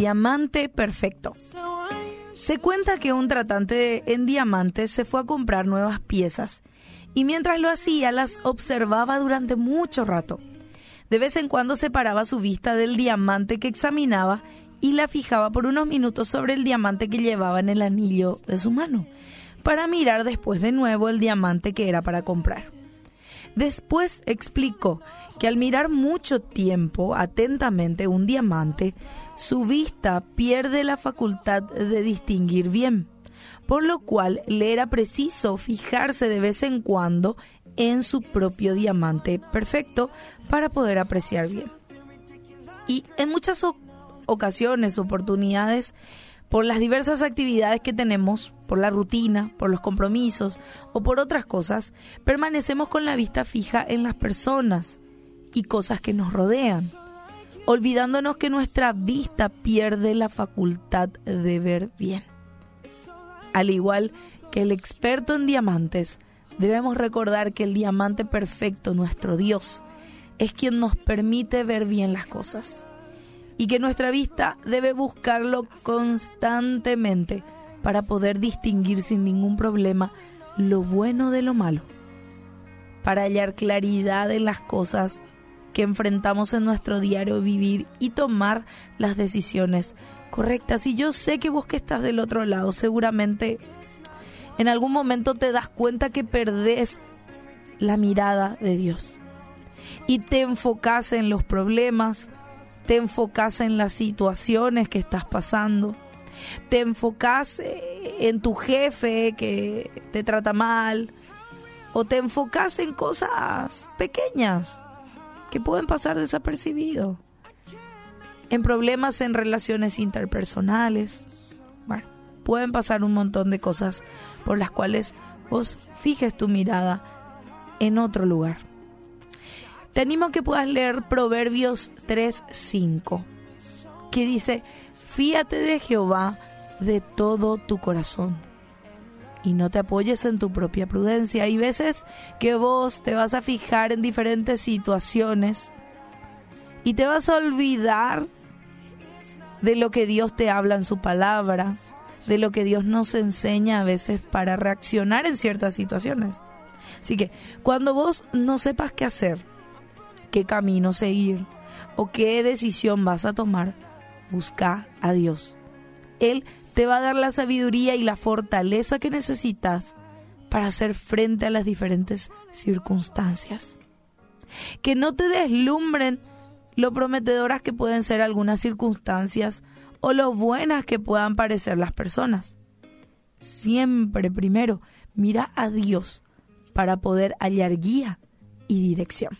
diamante perfecto. Se cuenta que un tratante en diamantes se fue a comprar nuevas piezas y mientras lo hacía las observaba durante mucho rato. De vez en cuando separaba su vista del diamante que examinaba y la fijaba por unos minutos sobre el diamante que llevaba en el anillo de su mano, para mirar después de nuevo el diamante que era para comprar. Después explicó que al mirar mucho tiempo atentamente un diamante, su vista pierde la facultad de distinguir bien, por lo cual le era preciso fijarse de vez en cuando en su propio diamante perfecto para poder apreciar bien. Y en muchas ocasiones, oportunidades, por las diversas actividades que tenemos, por la rutina, por los compromisos o por otras cosas, permanecemos con la vista fija en las personas y cosas que nos rodean, olvidándonos que nuestra vista pierde la facultad de ver bien. Al igual que el experto en diamantes, debemos recordar que el diamante perfecto, nuestro Dios, es quien nos permite ver bien las cosas y que nuestra vista debe buscarlo constantemente para poder distinguir sin ningún problema lo bueno de lo malo, para hallar claridad en las cosas que enfrentamos en nuestro diario vivir y tomar las decisiones correctas. Y yo sé que vos que estás del otro lado, seguramente en algún momento te das cuenta que perdés la mirada de Dios. Y te enfocas en los problemas, te enfocas en las situaciones que estás pasando, te enfocas eh, en tu jefe que te trata mal, o te enfocas en cosas pequeñas que pueden pasar desapercibido, en problemas en relaciones interpersonales. Bueno, pueden pasar un montón de cosas por las cuales vos fijes tu mirada en otro lugar. Te animo a que puedas leer Proverbios 3:5, que dice, fíate de Jehová de todo tu corazón y no te apoyes en tu propia prudencia. Hay veces que vos te vas a fijar en diferentes situaciones y te vas a olvidar de lo que Dios te habla en su palabra, de lo que Dios nos enseña a veces para reaccionar en ciertas situaciones. Así que cuando vos no sepas qué hacer, qué camino seguir o qué decisión vas a tomar, busca a Dios. Él te va a dar la sabiduría y la fortaleza que necesitas para hacer frente a las diferentes circunstancias. Que no te deslumbren lo prometedoras que pueden ser algunas circunstancias o lo buenas que puedan parecer las personas. Siempre primero mira a Dios para poder hallar guía y dirección.